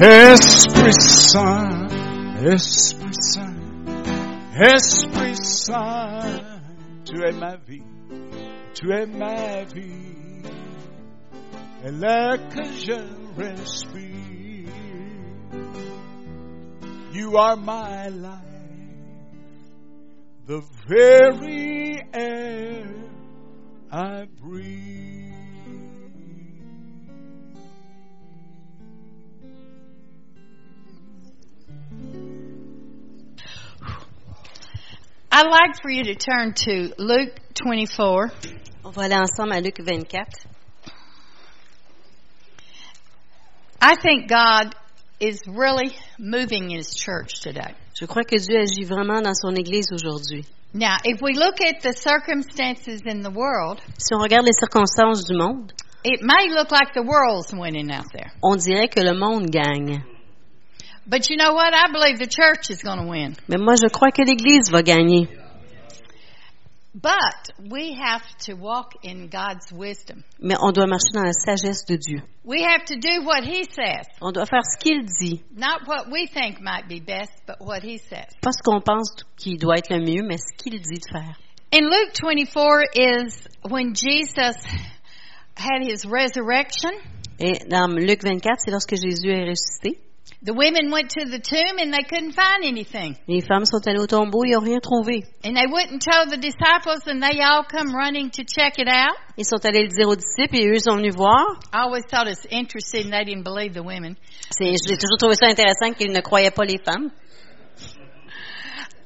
Esprit Saint, Esprit Saint, Esprit Saint, tu es ma vie, tu es ma vie, et l'air que je respire. You are my life, the very air I breathe. I'd like for you to turn to Luke 24. On va aller ensemble à Luc 24. I think God is really moving in His church today. Je crois que Dieu agit vraiment dans son Église aujourd'hui. Now, if we look at the circumstances in the world, Si on regarde les circonstances du monde, it may look like the world's winning out there. on dirait que le monde gagne. But you know what? I believe the church is going to win. Mais moi, je crois que l'Église va gagner. But we have to walk in God's wisdom. Mais on doit marcher dans la sagesse de Dieu. We have to do what He says, On doit faire ce qu'il dit. not what we think might be best, but what He says. Pas ce qu'on pense qui doit être le mieux, mais ce qu'il dit de faire. In Luke 24 is when Jesus had His resurrection. Et dans Luc 24, c'est lorsque Jésus est ressuscité. The women went to the tomb and they couldn't find anything. Les femmes sont allées au tombeau, ils n'ont rien trouvé. And they wouldn't tell the disciples and they all come running to check it out. Ils sont allés le dire aux disciples et eux sont venus voir. I always thought it's interesting they didn't believe the women. C'est, j'ai toujours trouvé ça intéressant qu'ils ne croyaient pas les femmes.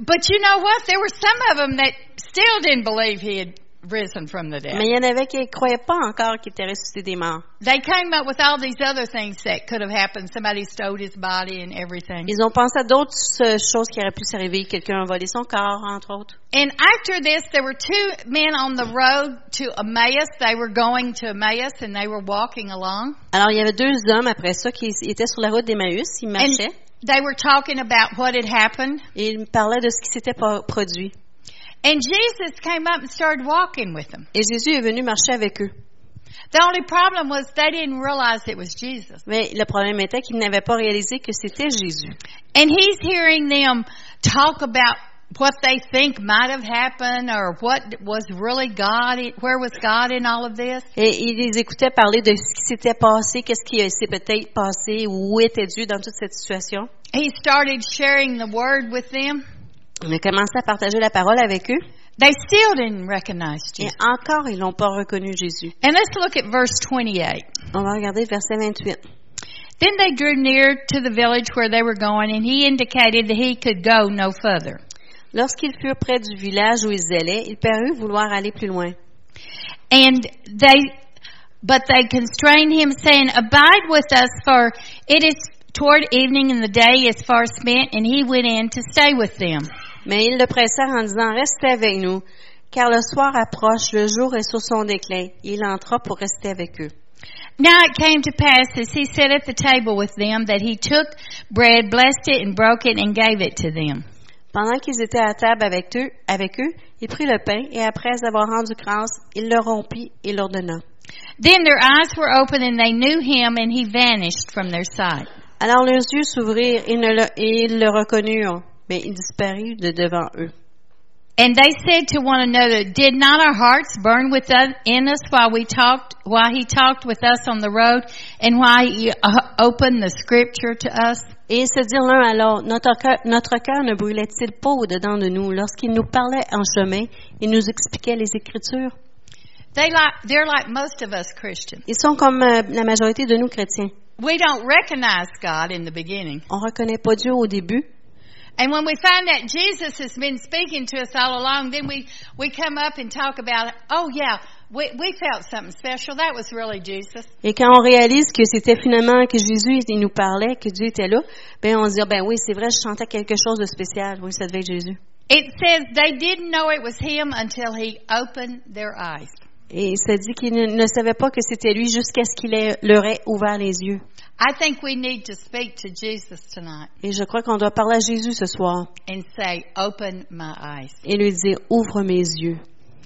But you know what? There were some of them that still didn't believe he had risen from the dead. Mais il y en avait qui ne croyaient pas encore qu'il était ressuscité des morts. They came up with all these other things that could have happened. Somebody stole his body and everything. Ils ont pensé à d'autres choses qui auraient pu s'arriver. Quelqu'un a volé son corps, entre autres. And after this, there were two men on the road to Emmaus. They were going to Emmaus and they were walking along. Alors, il y avait deux hommes après ça qui étaient sur la route d'Emmaüs. Ils And marchaient they were talking about what had happened. et ils parlaient de ce qui s'était produit. And Jesus came up and started walking with them. Et Jésus est venu marcher avec eux. The only problem was they didn't realize it was Jesus. Mais le problème était qu'ils n'avaient pas réalisé que c'était Jésus. And he's hearing them talk about what they think might have happened or what was really God, where was God in all of this. Et il les écoutait parler de ce qui s'était passé, qu'est-ce qui s'est peut-être passé, où était Dieu dans toute cette situation. He started sharing the word with them. On a commencé à partager la parole avec eux. They still didn't recognize Et Jesus. encore, ils n'ont pas reconnu Jésus. And let's look at verse 28. On va regarder verset 28. Then they drew near to the village where they were going, and he indicated that he could go no further. Lorsqu'ils furent près du village où ils allaient, il parut vouloir aller plus loin. And they, but they constrained him, saying, Abide with us, for it is toward evening, and the day is far spent. And he went in to stay with them. Mais ils le pressèrent en disant, Restez avec nous, car le soir approche, le jour est sur son déclin. Il entra pour rester avec eux. Now it came to pass as he sat at the table with them that he took bread, blessed it, and broke it, and gave it to them. Pendant qu'ils étaient à table avec eux, avec eux, il prit le pain et après avoir rendu grâce, il le rompit et leur donna. Then their eyes were open and they knew him and he vanished from their sight. Alors leurs yeux s'ouvrirent et, et ils le reconnurent, mais il disparut de devant eux. And they said to one another, Did not our hearts burn us, in us while we talked, while he talked with us on the road, and while he uh, opened the scripture to us? Et ils se dirent l'un à l'autre, notre cœur, notre cœur ne brûlait-il pas au-dedans de nous lorsqu'il nous parlait en chemin et nous expliquait les Écritures? They like, they're like most of us Christians. Ils sont comme euh, la majorité de nous chrétiens. We don't recognize God in the beginning. On reconnaît pas Dieu au début. And when we find out Jesus has been speaking to us all along, then we, we come up and talk about, oh yeah, we, we felt something special. That was really Jesus. Et quand on réalise que c'était finalement que Jésus il nous parlait, que Dieu était là, ben on se dit, ben oui, c'est vrai, je chantais quelque chose de spécial. Oui, ça devait être Jésus. It says they didn't know it was him until he opened their eyes. Et ça dit qu'il ne, ne savait pas que c'était lui jusqu'à ce qu'il leur ait ouvert les yeux. I think we need to speak to Jesus tonight Et je crois qu'on doit parler à Jésus ce soir and say, open my eyes. et lui dire, ouvre mes yeux.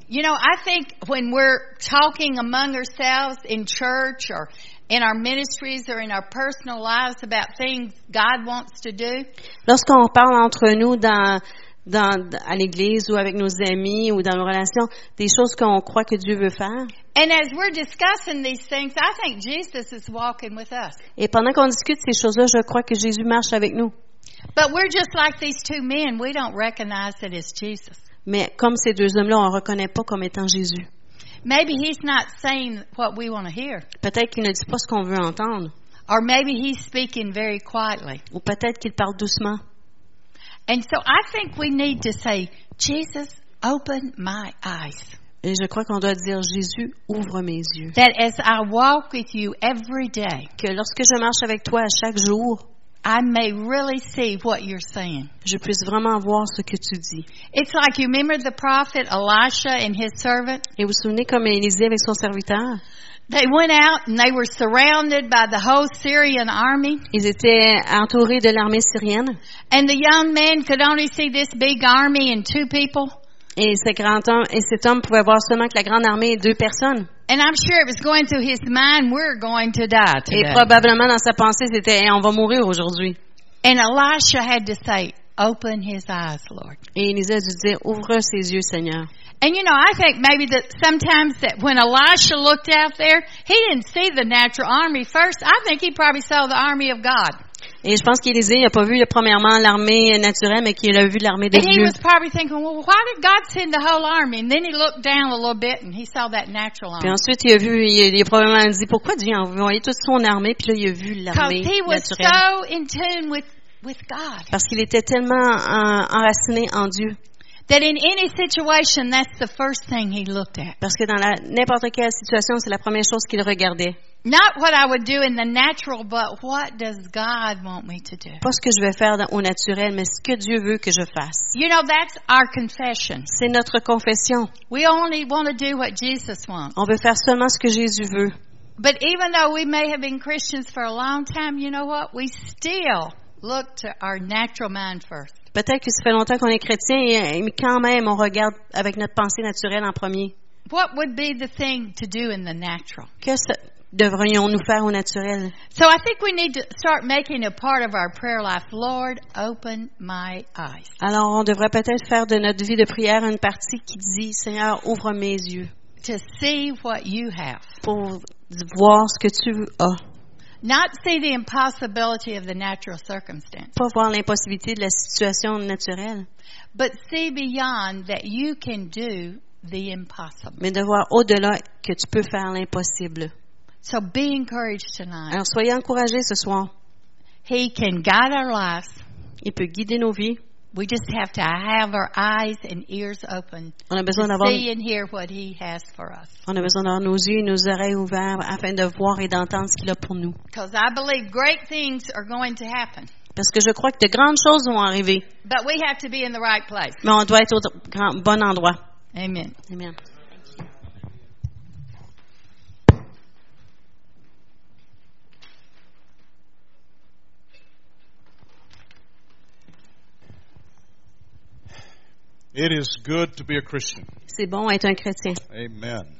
You know, I think when we're talking among ourselves in church or in our ministries or in our personal lives about things God wants to do, Lorsqu'on parle entre nous dans, dans, à l'église ou avec nos amis ou dans nos relations, des choses qu'on croit que Dieu veut faire. and as we're discussing these things, I think Jesus is walking with us. Et pendant qu'on discute ces choses-là, je crois que Jésus marche avec nous. But we're just like these two men. We don't recognize it as Jesus. Mais comme ces deux hommes-là, on ne reconnaît pas comme étant Jésus. Maybe he's not saying what we want to hear. Peut-être qu'il ne dit pas ce qu'on veut entendre. Or maybe he's speaking very quietly. Ou peut-être qu'il parle doucement. And so I think we need to say, Jesus, open my eyes. Et je crois qu'on doit dire, Jésus, ouvre mes yeux. That as I walk with you every day, Que lorsque je marche avec toi à chaque jour, I may really see what you're saying. je puisse vraiment voir ce que tu dis. It's like you remember the prophet Elisha and his servant? Et vous vous souvenez comme Élisée avec son serviteur? They went out and they were surrounded by the whole Syrian army. Ils étaient entourés de l'armée syrienne. And the young man could only see this big army and two people. Et, ce grand homme, et cet homme pouvait voir seulement que la grande armée est deux personnes. And I'm sure it was going through his mind, we're going to die Et today. probablement dans sa pensée, c'était Hey, on va mourir aujourd'hui. And Elisha had to say, open his eyes, Lord. Et Élisée a dû dire Ouvre ses yeux, Seigneur. And you know, I think maybe that sometimes that when Elisha looked out there, he didn't see the natural army first. I think he probably saw the army of God. Et je pense qu'Élisée n'a pas vu premièrement l'armée naturelle, mais qu'il a vu l'armée de And he Dieu. was probably thinking, well, why did God send the whole army? And then he looked down a little bit and he saw that natural Puis army. ensuite, il a vu, il a, il a probablement dit Pourquoi Dieu a envoyé toute son armée? Puis là, il a vu l'armée he was naturelle. so in tune with, with God Parce qu'il était tellement en- enraciné en Dieu. that in any situation, that's the first thing he looked at. Parce que dans n'importe quelle situation, c'est la première chose qu'il regardait. Not what I would do in the natural, but what does God want me to do? Pas ce que je vais faire au naturel, mais ce que Dieu veut que je fasse. You know, that's our confession. C'est notre confession. We only want to do what Jesus wants. On veut faire seulement ce que Jésus veut. But even though we may have been Christians for a long time, you know what? We still look to our natural mind first. Peut-être que ça fait longtemps qu'on est chrétien, et- mais quand même, on regarde avec notre pensée naturelle en premier. What would be the thing to do in the natural? Que devrions-nous faire au naturel? So I think we need to start making a part of our prayer life. Lord, open my eyes. Alors, on devrait peut-être faire de notre vie de prière une partie qui dit, Seigneur, ouvre mes yeux To see what you have. pour voir ce que tu as. Not see the impossibility of the natural circumstance, Pas voir l'impossibilité de la situation naturelle, but see beyond that you can do the impossible. mais de voir au-delà que tu peux faire l'impossible. So be encouraged tonight. Alors, soyez encouragés ce soir. He can guide our lives. Il peut guider nos vies. We just have to have our eyes and ears open On a besoin to see and hear what He has for us. on a besoin d'avoir nos yeux et nos oreilles ouverts afin de voir et d'entendre ce qu'il a pour nous. Because I believe great things are going to happen. Parce que je crois que de grandes choses vont arriver, But we have to be in the right place. mais on doit être au grand- bon endroit. Amen. Amen. It is good to be a Christian. C'est bon être un chrétien. Amen.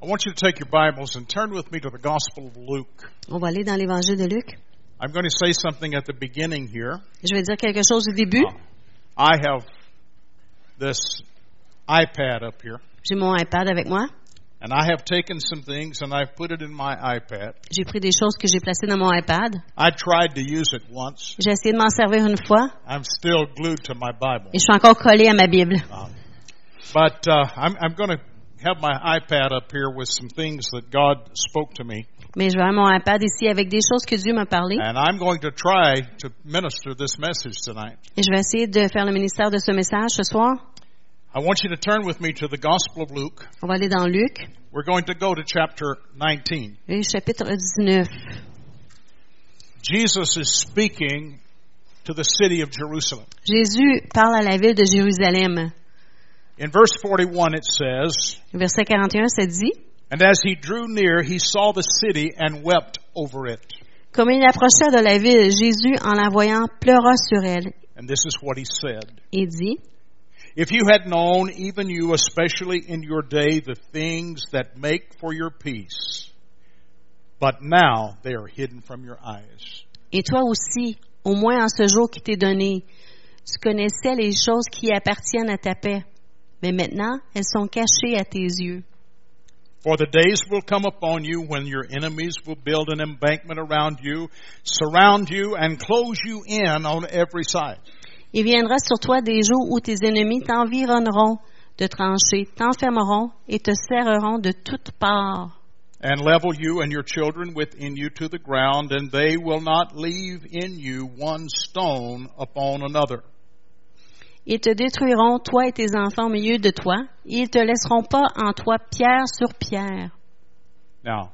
I want you to take your Bibles and turn with me to the Gospel of Luke. On va aller dans l'évangile de Luc. I'm going to say something at the beginning here. Je vais dire quelque chose au début. I have this iPad up here, J'ai mon iPad avec moi. And I have taken some things and I've put it in my iPad. J'ai pris des choses que j'ai placées dans mon iPad. I tried to use it once. J'ai essayé de m'en servir une fois I'm still glued to my Bible. et je suis encore collé à ma Bible. But uh, I'm, I'm going to have my iPad up here with some things that God spoke to me, Mais je vais avoir mon iPad ici avec des choses que Dieu m'a parlé and I'm going to try to minister this message tonight. et je vais essayer de faire le ministère de ce message ce soir. I want you to turn with me to the Gospel of Luke. On va aller dans Luc, We're going to go to chapter 19. le chapitre 19. Jesus is speaking to the city of Jerusalem. Jésus parle à la ville de Jérusalem. In verse 41, it says, Verset 41, ça dit, And as he drew near, he saw the city and wept over it. Comme il approcha de la ville, Jésus, en la voyant, pleura sur elle And this is what he said et dit, If you had known, even you, especially in your day, the things that make for your peace, but now they are hidden from your eyes. Et toi aussi, au moins en ce jour qui t'est donné, tu connaissais les choses qui appartiennent à ta paix, mais maintenant elles sont cachées à tes yeux. For the days will come upon you when your enemies will build an embankment around you, surround you, and close you in on every side. Il viendra sur toi des jours où tes ennemis t'environneront de tranchées, t'enfermeront et te serreront de toutes parts. and level you and your children within you to the ground, and they will not leave in you one stone upon another. Ils te détruiront, toi et tes enfants au milieu de toi, ils te laisseront pas en toi pierre sur pierre. Now,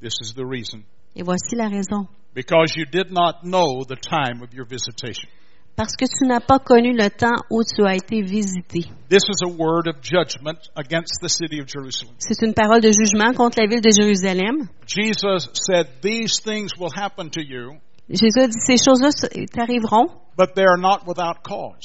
this is the reason. Et voici la raison. Because you did not know the time of your visitation. Parce que tu n'as pas connu le temps où tu as été visité. C'est une parole de jugement contre la ville de Jérusalem. Jesus said, These things will happen to you, Jésus a dit, ces choses-là t'arriveront, mais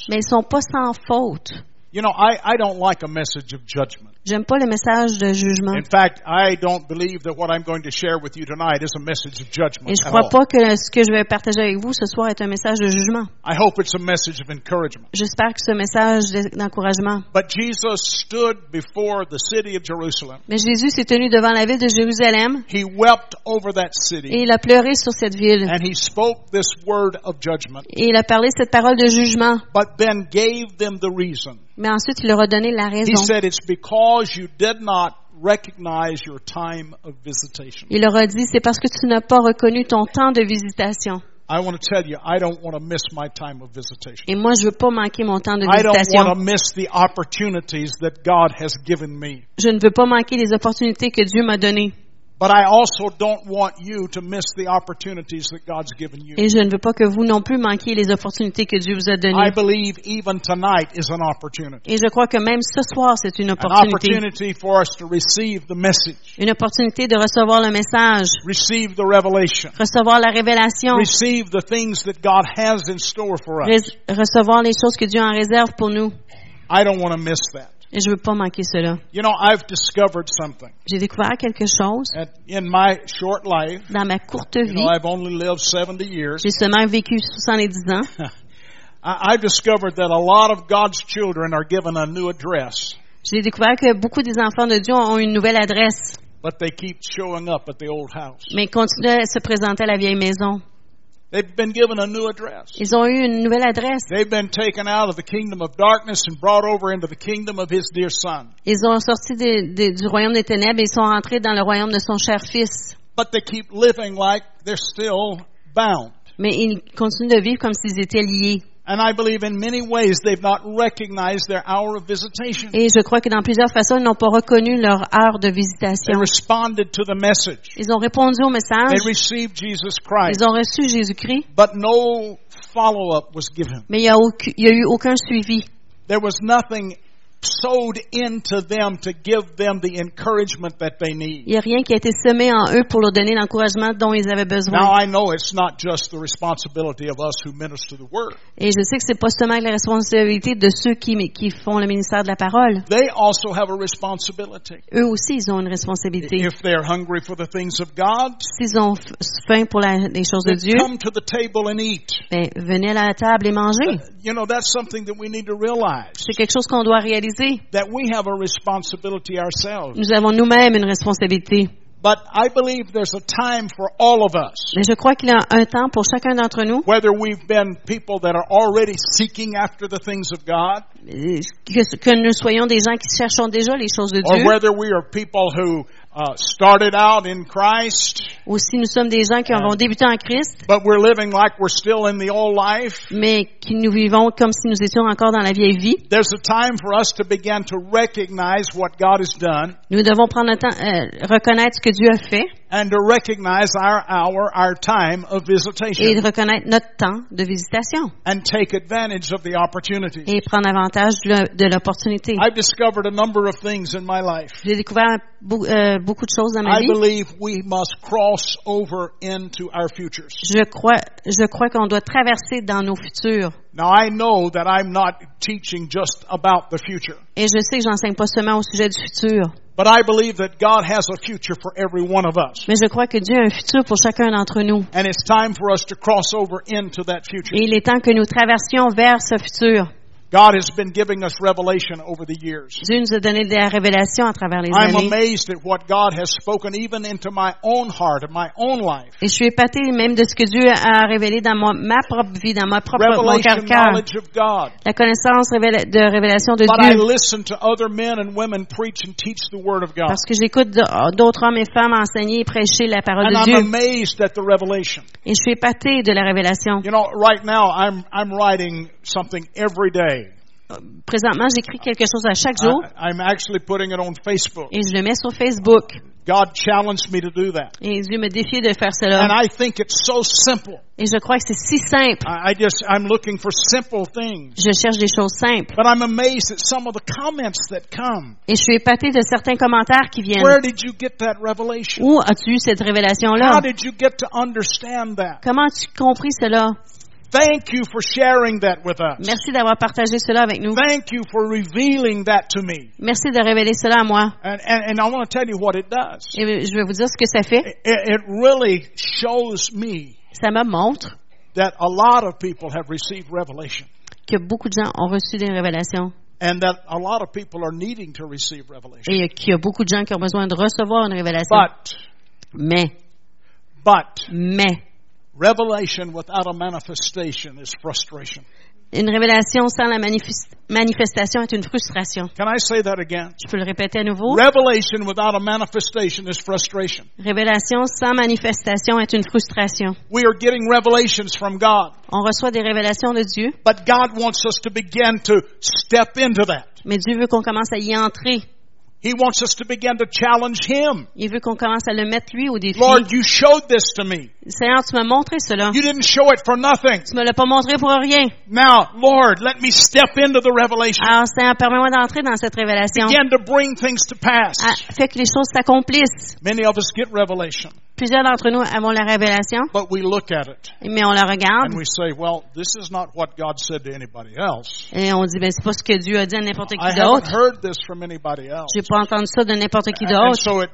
elles sont pas sans faute. You know, I, I don't like a message of judgment. J'aime pas le message de jugement. In fact, I don't believe that what I'm going to share with you tonight is a message of judgment. Et je crois pas que ce que je vais partager avec vous ce soir est un message de jugement. I hope it's a message of encouragement. J'espère que ce message d'encouragement. But Jesus stood before the city of Jerusalem. Mais Jésus s'est tenu devant la ville de Jérusalem He wept over that et city il a pleuré sur cette ville. and he spoke this word of judgment, Et il a parlé cette parole de jugement. but then gave them the reason. Mais ensuite, il leur a donné la He raison. said, It's because you did not recognize your time of visitation. Il leur a dit, c'est parce que tu n'as pas reconnu ton temps de visitation. I want to tell you, I don't want to miss my time of visitation. Et moi, je veux pas manquer mon temps de I don't want visitation. to miss the opportunities that God has given me. Je ne veux pas manquer les opportunités que Dieu m'a données. But I also don't want you to miss the opportunities that God's given you. Et je ne veux pas que vous non plus manquiez les opportunités que Dieu vous a I données. believe even tonight is an opportunity. Et je crois que même ce soir, c'est une An opportunité. opportunity for us to receive the message, Une opportunité de recevoir le message, receive the revelation, recevoir la révélation, receive the things that God has in store for us. recevoir les choses que Dieu en réserve pour nous. I don't want to miss that. Et je veux pas manquer cela. You know, I've discovered something. J'ai découvert quelque chose And in my short life, dans ma courte you vie. know, I've only lived 70 years. J'ai seulement vécu 70 ans. I- I've discovered that a lot of God's children are given a new address, J'ai découvert que beaucoup des enfants de Dieu ont une nouvelle adresse, but they keep showing up at the old house. mais continuent à se présenter à la vieille maison. They've been given a new address. Ils ont eu une nouvelle adresse. They've been taken out of the kingdom of darkness and brought over into the kingdom of His dear Son. Ils ont sorti du royaume des ténèbres et ils sont rentrés dans le royaume de son cher fils. But they keep living like they're still bound. Mais ils continuent de vivre comme s'ils étaient liés. And I believe in many ways they've not recognized their hour of visitation. Et je crois que dans plusieurs façons, ils n'ont pas reconnu leur heure de They visitation. responded to the message. Ils ont répondu au message. They received Jesus Christ. Ils ont reçu Jésus-Christ, But no follow-up was given. mais il n'y a, eu aucun suivi. There was nothing sowed into them to give them the encouragement that they need. Il n'y a rien qui a été semé en eux pour leur donner l'encouragement dont ils avaient Now besoin. I know it's not just the responsibility of us who minister the word. Et je sais que c'est pas seulement la responsabilité de ceux qui, qui font le ministère de la parole. They also have a responsibility. Eux aussi, ils ont une responsabilité. If they're hungry for the things of God, S'ils ont faim pour la- les choses de Dieu, come to the table and eat. ben, venez à la table et mangez. You know, that's something that we need to realize. C'est quelque chose qu'on doit réaliser. That we have a responsibility ourselves. Nous avons nous-mêmes une responsabilité. But I believe there's a time for all of us. Mais je crois qu'il y a un temps pour chacun d'entre nous, Whether we've been people that are already seeking after the things of God, que, que nous soyons des gens qui cherchons déjà les choses de or Dieu, whether we are people who uh, started out in Christ, ou si nous sommes des gens qui avons débuté en Christ, but we're living like we're still in the old life. mais qui nous vivons comme si nous étions encore dans la vieille vie. There's a time for us to begin to recognize what God has done Nous devons prendre le temps, euh, reconnaître ce que Dieu a fait and to recognize our hour, our time of et visitation de reconnaître notre temps de visitation and take advantage of the opportunities. et prendre avantage de l'opportunité. I've discovered a number of things in my life. J'ai découvert euh, beaucoup de choses dans ma I vie. believe we must cross over into our futures. Je crois, je crois qu'on doit traverser dans nos futurs. Now I know that I'm not teaching just about the future, Et je sais que j'enseigne pas seulement au sujet du futur, but I believe that God has a future for every one of us. mais je crois que Dieu a un futur pour chacun d'entre nous. And it's time for us to cross over into that future. Et il est temps que nous traversions vers ce futur. God has been giving us revelation over the years. Dieu nous a donné des révélations à travers les I'm années. amazed at what God has spoken even into my own heart and my own life. Et je suis épatée même de ce que Dieu a révélé dans mon- ma propre vie, dans ma propre, mon Revelation cœur cœur. knowledge of God. La connaissance de révélation de But I Dieu. listen to other men and women preach and teach the Word of God. Parce que j'écoute d'autres hommes et femmes enseigner et prêcher la parole And de I'm Dieu. amazed at the revelation. Et je suis épatée de la révélation. You know, right now I'm, I'm writing something every day. Présentement, j'écris quelque chose à chaque jour I, I'm actually putting it on Facebook. et je le mets sur Facebook. God challenged me to do that. Et Dieu me défie de faire And cela. I think it's so simple. Et je crois que c'est si simple. I, I just, I'm looking for simple things. Je cherche des choses simples. But I'm amazed at some of the comments that come. Et je suis épatée de certains commentaires qui viennent. Where did you get that revelation? Où as-tu eu cette révélation-là? How did you get to understand that? Comment as-tu compris cela? Thank you for sharing that with us. Merci d'avoir partagé cela avec nous. Thank you for revealing that to me. Merci de révéler cela à moi. And, and, and I want to tell you what it does. Et je vais vous dire ce que ça fait. It, it really shows me Ça me montre that a lot of people have received revelation que beaucoup de gens ont reçu des révélations and that a lot of people are needing to receive revelation. et qu'il y a beaucoup de gens qui ont besoin de recevoir une révélation. But, Mais, but, mais, revelation without a manifestation is frustration. une révélation sans la manifes- manifestation est une frustration. Can I say that again? Je peux le répéter à nouveau? Revelation without a manifestation is frustration. Révélation sans manifestation est une frustration. We are getting revelations from God, On reçoit des révélations de Dieu, but God wants us to begin to step into that. mais Dieu veut qu'on commence à y entrer. He wants us to begin to challenge Him. Il veut qu'on commence à le mettre lui au défi. Lord, you showed this to me. Seigneur, tu m'as montré cela. You didn't show it for nothing. Tu me l'as pas montré pour rien. Now, Lord, let me step into the revelation. Alors, Seigneur, permets-moi d'entrer dans cette révélation. Begin to bring things to pass. Ah, Fais que les choses s'accomplissent. Many of us get revelation, Plusieurs d'entre nous avons la révélation, but we look at it mais on la regarde and we say, well, this is not what God said to anybody else. et on dit, ben, c'est pas ce que Dieu a dit à n'importe I qui haven't d'autre. heard this from anybody else. J'ai pas entendu ça de n'importe qui And d'autre. so it,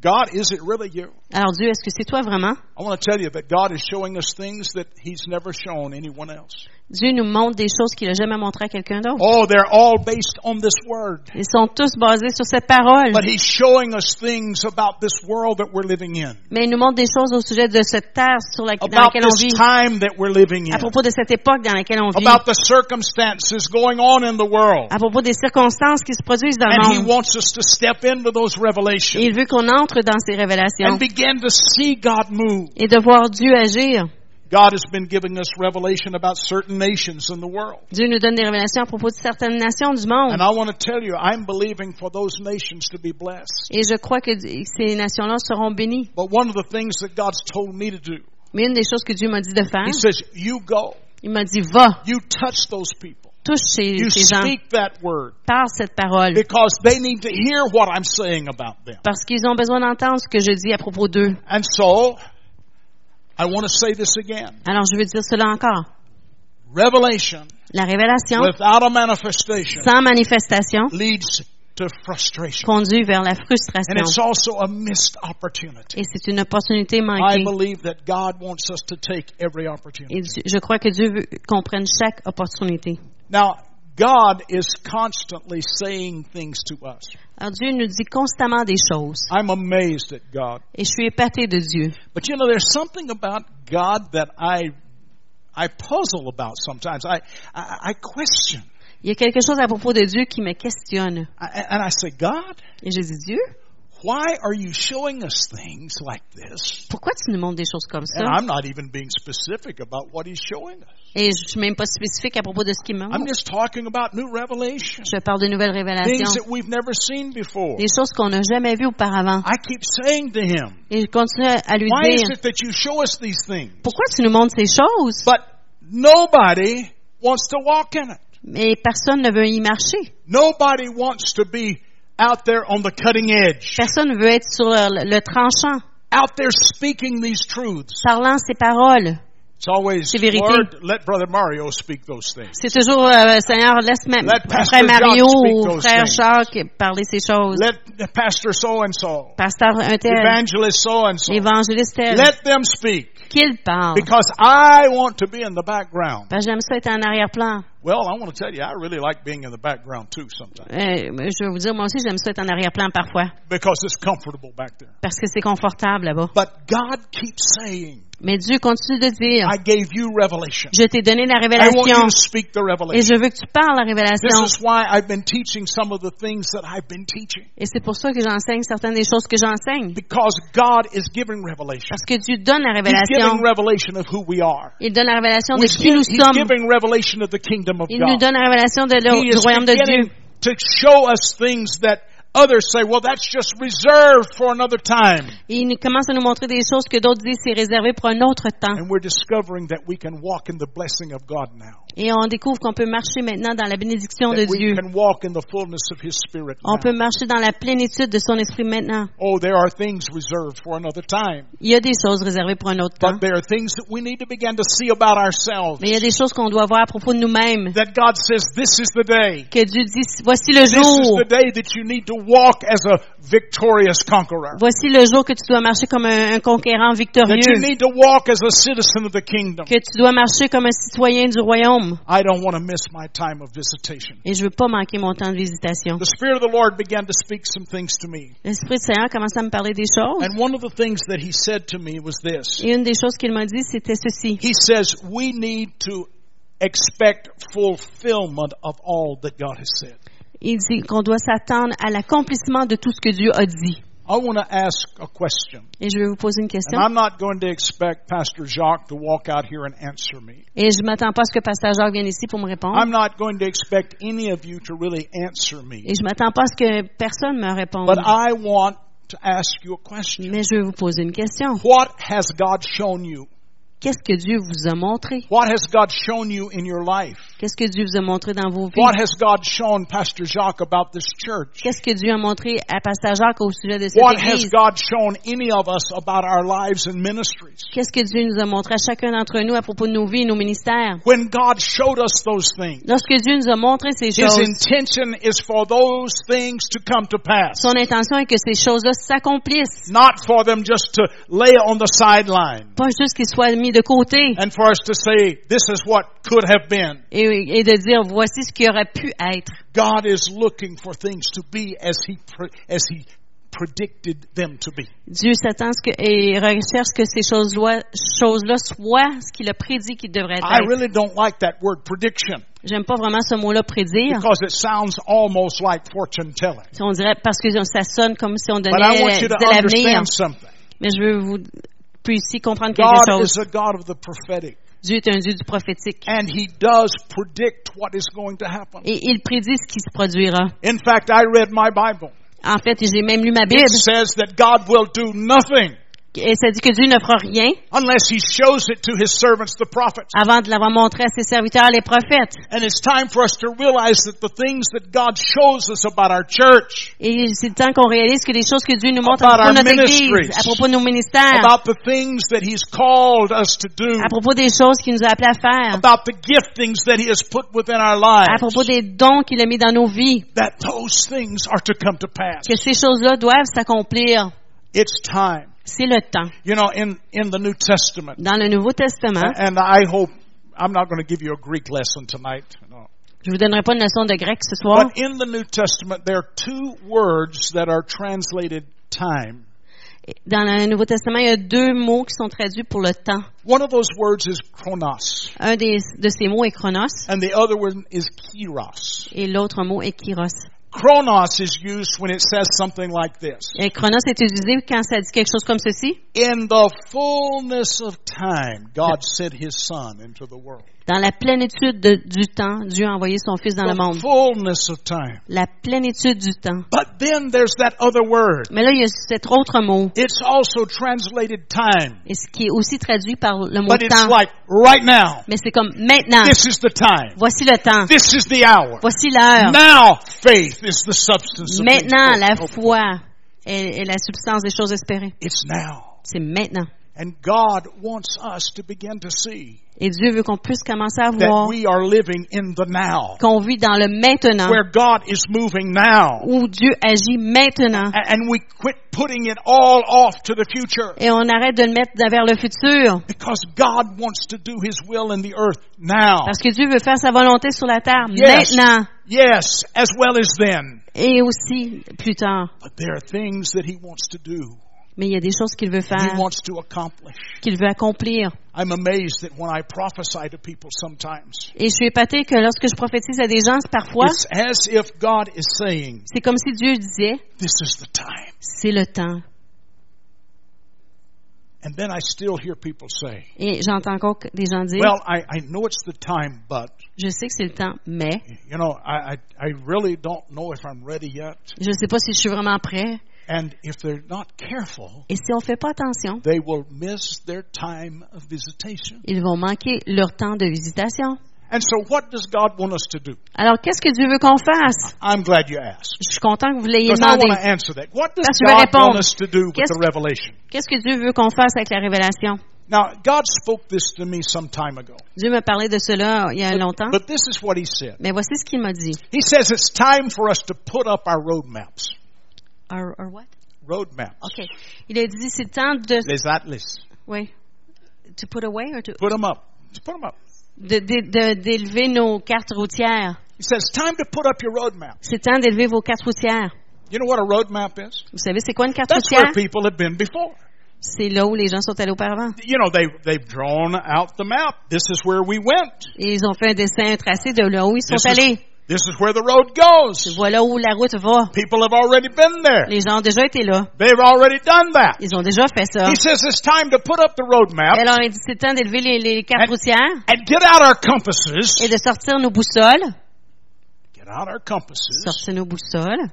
God, is it really you? Alors Dieu, est-ce que c'est toi vraiment? I want to tell you that God is showing us things that He's never shown anyone else. Dieu nous montre des choses qu'il a jamais montré à quelqu'un d'autre. Oh, they're all based on this Word. Ils sont tous basés sur cette parole. But He's showing us things about this world that we're living in, Mais il nous montre des choses au sujet de cette terre sur la, dans about laquelle on vit, time that we're living à in, propos de cette époque dans laquelle on vit, about the circumstances going on in the world. à propos des circonstances qui se produisent dans And He le monde. wants us to step into those Et revelations il veut qu'on entre dans ces révélations and begin to see God move. et de voir Dieu agir. God has been giving us revelation about certain nations in the world. Dieu nous donne des révélations à propos de certaines nations du monde. And I want to tell you, I'm believing for those nations to be blessed. Et je crois que ces nations-là seront bénies. But one of the things that God's told me to do, Mais une des choses que Dieu m'a dit de faire, He says, you go, il m'a dit, va, you touch those people, touche ces, you ces gens, speak that word, parle cette parole. because they need to hear what I'm saying about them. Parce qu'ils ont besoin d'entendre ce que je dis à propos d'eux. And so, I want to say this again. Alors je veux dire cela encore. Revelation La révélation, without a manifestation sans manifestation, leads to frustration. conduit vers la And frustration. it's also a missed opportunity. Et c'est une opportunité I manquée. believe that God wants us to take every opportunity. Et Dieu- je crois que Dieu veut qu'on prenne chaque opportunité. Now, God is constantly saying things to us. Alors Dieu nous dit constamment des choses. I'm amazed at God. Et je suis épatée de Dieu. But you know, there's something about God that I, I puzzle about sometimes. I, I, I question. Il y a quelque chose à propos de Dieu qui me questionne. I, and I say, God, Et je dis, Dieu, why are you showing us things like this? pourquoi tu nous montres des choses comme ça? And I'm not even being specific about what he's showing us. Et je suis même pas spécifique à propos de ce qu'il I'm montre. just talking about new revelation. Je parle de nouvelles Things révélations. that we've never seen before. Des choses qu'on n'a jamais vues auparavant. I keep saying to him, Et je continue à lui why is dire, it that you show us these things? pourquoi tu nous montres ces choses? But nobody wants to walk in it. Mais personne ne veut y marcher. Nobody wants to be out there on the cutting edge, Personne ne veut être sur le, le tranchant, out there speaking these truths. parlant ces paroles. It's always, C'est vérité. Lord, let Brother Mario speak those things. C'est toujours, euh, Seigneur, laisse ma, frère Mario ou frère. Jacques parler ces choses. Let Pastor so-and-so, Pasteur un tel, evangelist so-and-so, évangéliste tel, let them speak. Because I want to be in the background. Parce que j'aime ça être en arrière-plan. Well, I want to tell you, I really like being in the background too sometimes. Euh, je vais vous dire, moi aussi, j'aime ça être en arrière-plan parfois. Because it's comfortable back there. Parce que c'est confortable là-bas. But God keeps saying, Mais Dieu continue de dire, I gave you revelation. je t'ai donné la I want you révélation to speak the et revelation. je veux que tu parles la This révélation. is why I've been teaching some of the things that I've been teaching. Et c'est pour ça que j'enseigne certaines des choses que j'enseigne. Because God is giving revelation. Parce que Dieu donne la He's révélation. giving revelation of who we are. Il donne la révélation de qui nous he's sommes. giving revelation of the kingdom of Il nous God. donne la révélation de He du royaume de Dieu. beginning to show us things that others say, well, that's just reserved for another time. Et il commence à nous montrer des choses que d'autres disent c'est réservé pour un autre temps. And we're discovering that we can walk in the blessing of God now. Et on découvre qu'on peut marcher maintenant dans la bénédiction de we Dieu. can walk in the fullness of His Spirit On peut marcher dans la plénitude de son esprit maintenant. Oh, there are things reserved for another time. Il y a des choses réservées pour un autre temps. But there are things that we need to begin to see about ourselves. Mais il y a des choses qu'on doit voir à propos de nous-mêmes. That God says, this is the day. Que Dieu dit, voici le This is jour. the day that you need to walk as a victorious conqueror. Voici le jour que tu dois marcher comme un, un conquérant That you need to walk as a citizen of the kingdom. Que tu dois marcher comme un citoyen du royaume. I don't want to miss my time of visitation. Et je veux pas manquer mon temps de visitation. The Spirit of the Lord began to speak some things to me. L'Esprit du Seigneur commence à me parler des choses. And one of the things that He said to me was this. Et une des choses qu'il m'a dit, c'était ceci. He says, we need to expect fulfillment of all that God has said. Il dit qu'on doit s'attendre à l'accomplissement de tout ce que Dieu a dit. I want to ask a question. Et je vais vous poser une And question. I'm not going to expect Pastor Jacques to walk out here and answer me. Et je m'attends pas à ce que Pasteur Jacques vienne ici pour me répondre. I'm not going to expect any of you to really answer me. Et je m'attends pas à ce que personne me réponde. But I want to ask you a question. Mais je vais vous poser une question. What has God shown you? Qu'est-ce que Dieu vous a montré? What has God shown you in your life? Qu'est-ce que Dieu vous a montré dans vos vies? What has God shown Pastor Jacques about this church? Qu'est-ce que Dieu a montré à Pasteur Jacques au sujet de cette What has église? God shown any of us about our lives and ministries? Qu'est-ce que Dieu nous a montré à chacun d'entre nous à propos de nos vies et nos ministères? When God showed us those things, Lorsque Dieu nous a montré ces His choses, intention is for those things to come to pass, son intention est que ces choses-là s'accomplissent. not for them just to lay on the sideline Pas juste qu'ils soient mis de côté and for us to say, this is what could have been. et, et de dire voici ce qui aurait pu être. God is looking for things to be as He, as he predicted them to be. Dieu s'attend ce que, et recherche que ces choses-là choses-là soient ce qu'il a prédit qu'ils devraient I être. really don't like that word prediction J'aime pas vraiment ce mot-là prédire. because it sounds almost like fortune telling. On dirait parce que ça sonne comme si on But donnait I disait l'avenir. Mais je veux vous puis ici comprendre quelque God chose. is a God of the prophetic, Dieu est un Dieu du prophétique. and He does predict what is going to happen. Et il prédit ce qui se produira. In fact, I read my Bible. En fait, j'ai même lu ma It Bible. says that God will do nothing Et ça dit que Dieu ne fera rien unless He shows it to His servants, the prophets. avant de l'avoir montré à ses serviteurs, les prophètes. And it's time for us to realize that the things that God shows us about our church, Et c'est le temps qu'on réalise que les choses que Dieu nous montre à About propos de our notre Église, ministries. à propos de nos ministères, about the things that He's called us to do, à propos des choses qu'il nous a appelés à faire, about the giftings that He has put within our à lives, propos des dons qu'il a mis dans nos vies, that those things are to come to pass. que ces choses-là doivent s'accomplir. It's time. C'est le temps. You know, in, in the New Testament, Dans le Nouveau Testament, and I hope, I'm not going to give you a Greek lesson tonight. No. je vous donnerai pas une leçon de grec ce soir, But in the New Testament, there are two words that are translated time. dans le Nouveau Testament, il y a deux mots qui sont traduits pour le temps. One of those words is chronos, Un des, de ces mots est chronos and the other one is et l'autre mot est kairos. Chronos is used when it says something like this. Et chronos est utilisé quand ça dit quelque chose comme ceci. In the fullness of time, God sent His Son into the world. Dans la plénitude de- du temps, Dieu a envoyé son Fils dans le monde. fullness of time. La plénitude du temps. But then there's that other word. Mais là, il y a cet autre mot, It's also translated time, et ce qui est aussi traduit par le mot but it's temps. like right now. Mais c'est comme maintenant. This is the time. Voici le temps. This is the hour. Voici l'heure. Now faith is the substance of things Maintenant, la foi est, est la substance des choses espérées. It's now. C'est maintenant. And God wants us to begin to see Et Dieu veut qu'on puisse commencer à voir we are living in the now, qu'on vit dans le maintenant, where God is moving now. où Dieu agit maintenant. And we quit putting it all off to the future Et on arrête de le mettre vers le futur. because God wants to do His will in the earth now. Parce que Dieu veut faire sa volonté sur la terre Yes. maintenant Yes, as well as then. et aussi plus tard. But there are things that He wants to do, Mais il y a des choses qu'il veut faire, qu'il veut accomplir. I'm amazed that when I prophesy to people sometimes, Et je suis épatée que lorsque je prophétise à des gens, parfois, it's as if God is saying, c'est comme si Dieu disait, This is the time. c'est le temps. And then I still hear people say, Et j'entends encore des gens dire, Well, I, I know it's the time, but, je sais que c'est le temps, mais you know, I, I, I really don't know if I'm ready yet. je ne sais pas si je suis vraiment prêt. And if they're not careful, Et si on fait pas attention, they will miss their time of visitation. ils vont manquer leur temps de visitation. And so, what does God want us to do? Alors, qu'est-ce que Dieu veut qu'on fasse? I'm glad you asked. Je suis content que vous l'ayez Because I demandé. want to answer that. What does Parce que je vais God répondre. want us to do with Qu'est-ce the que- revelation? Qu'est-ce que Dieu veut qu'on fasse avec la révélation? Now, God spoke this to me some time ago. Dieu m'a parlé de cela il y a longtemps, But this is what He said. mais voici ce qu'il m'a dit. He says it's time for us to put up our roadmaps. Or, or what? Roadmaps. OK. Il a dit, c'est temps de... Les atlas. Oui. To put away or to... Put them up. Just put them up. de- de- de- d'élever nos cartes routières. He says, time to put up your roadmap. C'est temps d'élever vos cartes routières. You know what a roadmap is? Vous savez, c'est quoi une carte That's where routière? people have been before. C'est là où les gens sont allés auparavant. You know, they, they've drawn out the map. This is where we went. Et ils ont fait un dessin tracé de là où ils sont This is, allés. This is where the road goes. Voilà où la route va. People have already been there. Les gens ont déjà été là. They've already done that. Ils ont déjà fait ça. He says it's time to put up the roadmap Alors, il dit, c'est temps d'élever les, les cartes And- routières and get out our compasses. et de sortir nos boussoles. Get out our compasses Sortir nos boussoles.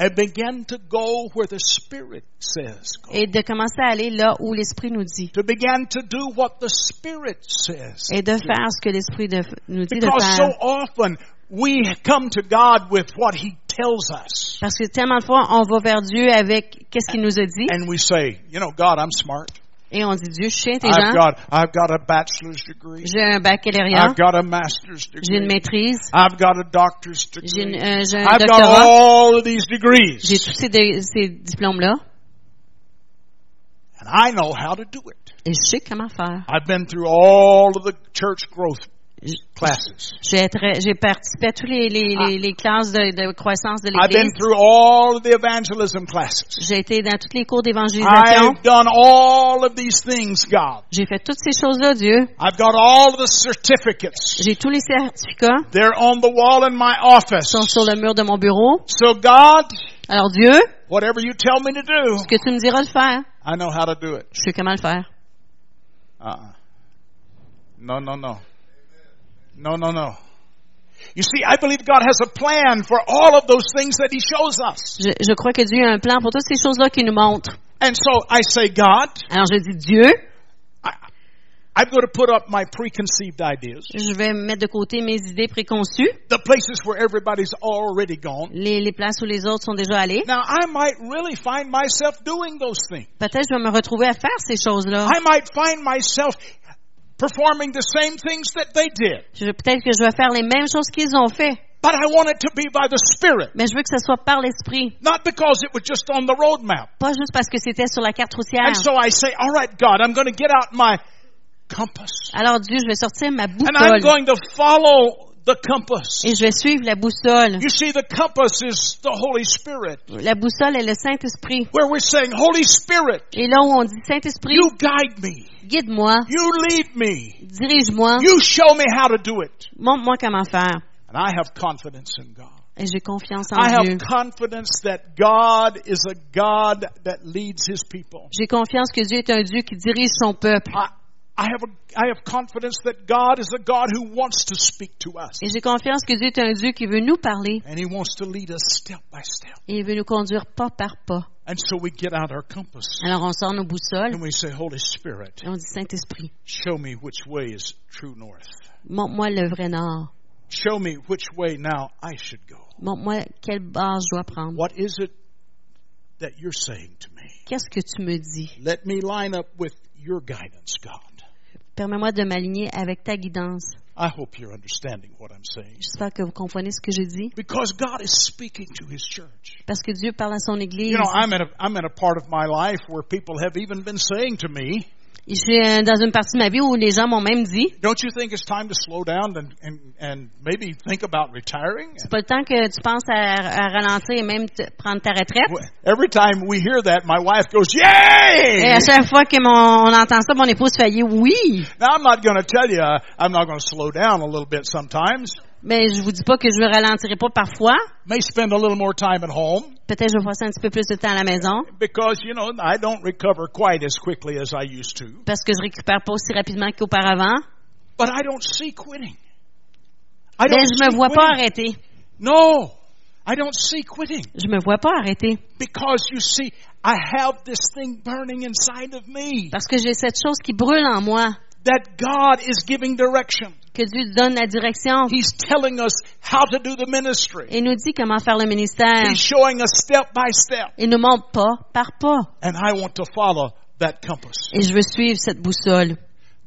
and begin to go where the Spirit says go. Et de commencer à aller là où l'Esprit nous dit. To begin to do what the Spirit says. Et de faire ce que l'Esprit de- nous dit de Because so faire. often we come to God with what He tells us. Parce que tellement de fois, on va vers Dieu avec qu'est-ce qu'il nous a dit. And we say, you know, God, I'm smart. Et on dit, Dieu, je suis I've intelligent. got, I've got a bachelor's degree. J'ai un baccalauréat. I've got a master's J'ai une degree. maîtrise. I've got a doctor's J'ai euh, j'ai un I've got doctorat. all of these J'ai degrees. tous ces, de- ces diplômes-là. And I know how to do it. Et je sais comment faire. I've been through all of the church growth classes. J'ai participé à toutes les, les, les, les classes de, de croissance de I've been l'Église. through all of the evangelism classes. J'ai été dans tous les cours d'évangélisation. I've done all of these things, God. J'ai fait toutes ces choses-là, Dieu. I've got all of the certificates. J'ai tous les certificats. They're on the wall in my Ils office. sont sur le mur de mon bureau. So God, Alors Dieu, whatever you tell me to do, ce que tu me diras de faire, I know how to do it. je sais comment le faire. Uh-uh. No, no, no. No, no, no. You see, I believe God has a plan for all of those things that He shows us. Je, je crois que Dieu a un plan pour toutes ces choses-là qu'il nous montre. And so I say, God, Alors je dis, Dieu, I, I'm going to put up my preconceived ideas, je vais mettre de côté mes idées préconçues, the places where everybody's already gone. les, les places où les autres sont déjà allés. Now, I might really find myself doing those things. Peut-être je vais me retrouver à faire ces choses-là. I might find myself performing the same things that they did. Je- Peut-être que je vais faire les mêmes choses qu'ils ont fait. But I want it to be by the Spirit, Mais je veux que ce soit par l'Esprit. not because it was just on the roadmap. Pas juste parce que c'était sur la carte routière. And so I say, all right, God, I'm going to get out my compass. Alors Dieu, je vais sortir ma And I'm going to follow the compass. Et je vais suivre la boussole. You see, the compass is the Holy Spirit. La boussole est le Saint-Esprit. Where we're saying, Holy Spirit, Et là où on dit Saint-Esprit, you guide me. guide-moi, You lead me. dirige-moi, You show me how to do it. montre-moi comment faire. And I have confidence in God. Et j'ai confiance en I Dieu. have confidence that God is a God that leads His people. J'ai confiance que Dieu est un Dieu qui dirige son peuple. I, I have a, I have confidence that God is a God who wants to speak to us. Et j'ai confiance que Dieu est un Dieu qui veut nous parler And He wants to lead us step by step. et il veut nous conduire pas par pas. And so we get out our compass Alors on sort nos boussoles and we say, Holy Spirit, et on dit Saint-Esprit, show me which way is true north. montre-moi le vrai nord. Show me which way now I should go. Montre-moi quelle base je dois prendre. What is it that you're saying to me? Qu'est-ce que tu me dis? Let me line up with your guidance, God. Permets-moi de m'aligner avec ta guidance. I hope you're understanding what I'm saying. J'espère que vous comprenez ce que je dis. Because God is speaking to His church. Parce que Dieu parle à son Église. You know, I'm at a, I'm at a part of my life where people have even been saying to me, Je suis euh, dans une partie de ma vie où les gens m'ont même dit, Don't you think it's time to slow down and, and, and maybe think about retiring? c'est pas le temps que tu penses à, à ralentir et même prendre ta retraite. Every time we hear that, my wife goes, Et à Yay! chaque fois que mon, on entend ça, mon épouse fait oui. Now, I'm not going to tell you, I'm not going to slow down a little bit sometimes. Mais je vous dis pas que je ne ralentirai pas parfois. May spend a little more time at home Peut-être je vais passer un petit peu plus de temps à la maison because, you know, I don't recover quite as quickly as I used to. parce que je récupère pas aussi rapidement qu'auparavant. But I don't see quitting. I Mais don't je me vois pas arrêter. No, I don't see quitting Je me vois pas arrêter because you see, I have this thing burning inside of me parce que j'ai cette chose qui brûle en moi, that God is giving direction. Que Dieu donne la direction He's telling us how to do the ministry. et nous dit comment faire le ministère. He's showing us step by step. Il nous montre pas par pas. And I want to follow that compass. Et je veux suivre cette boussole.